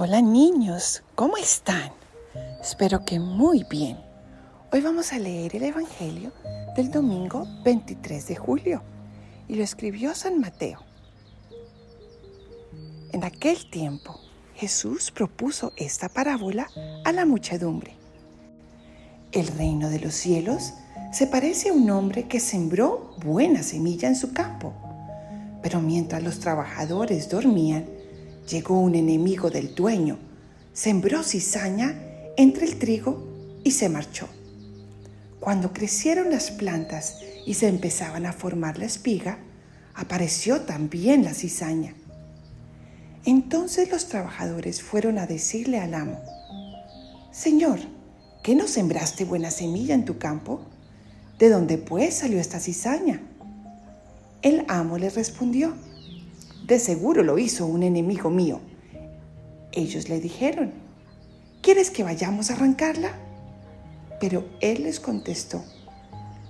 Hola niños, ¿cómo están? Espero que muy bien. Hoy vamos a leer el Evangelio del domingo 23 de julio y lo escribió San Mateo. En aquel tiempo, Jesús propuso esta parábola a la muchedumbre. El reino de los cielos se parece a un hombre que sembró buena semilla en su campo, pero mientras los trabajadores dormían, Llegó un enemigo del dueño, sembró cizaña entre el trigo y se marchó. Cuando crecieron las plantas y se empezaban a formar la espiga, apareció también la cizaña. Entonces los trabajadores fueron a decirle al amo, Señor, ¿qué no sembraste buena semilla en tu campo? ¿De dónde pues salió esta cizaña? El amo le respondió, de seguro lo hizo un enemigo mío. Ellos le dijeron, ¿quieres que vayamos a arrancarla? Pero él les contestó,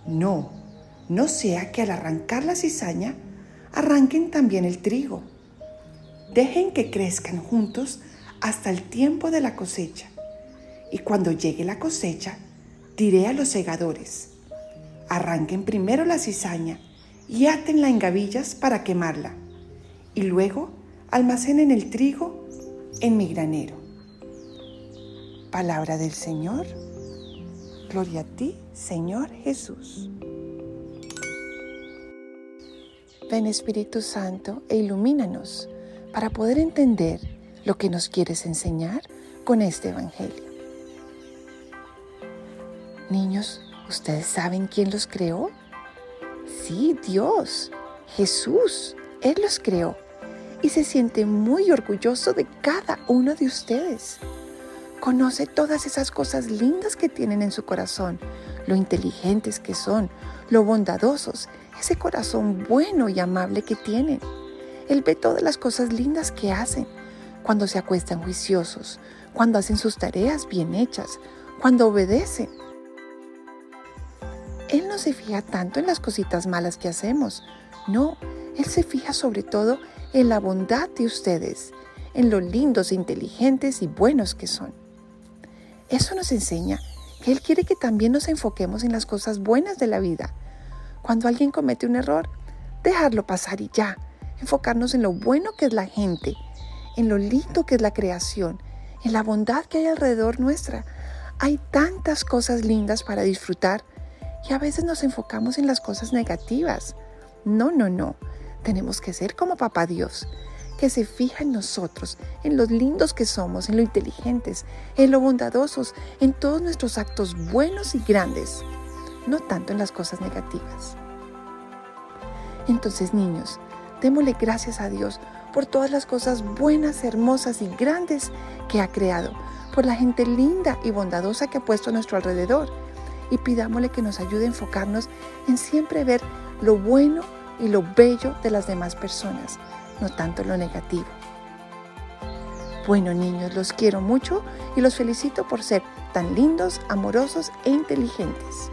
no, no sea que al arrancar la cizaña arranquen también el trigo. Dejen que crezcan juntos hasta el tiempo de la cosecha. Y cuando llegue la cosecha, diré a los segadores, arranquen primero la cizaña y átenla en gavillas para quemarla y luego almacenen el trigo en mi granero. Palabra del Señor. Gloria a ti, Señor Jesús. Ven Espíritu Santo e ilumínanos para poder entender lo que nos quieres enseñar con este Evangelio. Niños, ¿ustedes saben quién los creó? Sí, Dios, Jesús, Él los creó y se siente muy orgulloso de cada uno de ustedes. Conoce todas esas cosas lindas que tienen en su corazón, lo inteligentes que son, lo bondadosos, ese corazón bueno y amable que tienen. Él ve todas las cosas lindas que hacen, cuando se acuestan juiciosos, cuando hacen sus tareas bien hechas, cuando obedecen. Él no se fija tanto en las cositas malas que hacemos, no, Él se fija sobre todo en la bondad de ustedes, en lo lindos, inteligentes y buenos que son. Eso nos enseña que Él quiere que también nos enfoquemos en las cosas buenas de la vida. Cuando alguien comete un error, dejarlo pasar y ya, enfocarnos en lo bueno que es la gente, en lo lindo que es la creación, en la bondad que hay alrededor nuestra. Hay tantas cosas lindas para disfrutar y a veces nos enfocamos en las cosas negativas. No, no, no. Tenemos que ser como Papá Dios, que se fija en nosotros, en los lindos que somos, en lo inteligentes, en lo bondadosos, en todos nuestros actos buenos y grandes, no tanto en las cosas negativas. Entonces, niños, démosle gracias a Dios por todas las cosas buenas, hermosas y grandes que ha creado, por la gente linda y bondadosa que ha puesto a nuestro alrededor. Y pidámosle que nos ayude a enfocarnos en siempre ver lo bueno y lo bello de las demás personas, no tanto lo negativo. Bueno niños, los quiero mucho y los felicito por ser tan lindos, amorosos e inteligentes.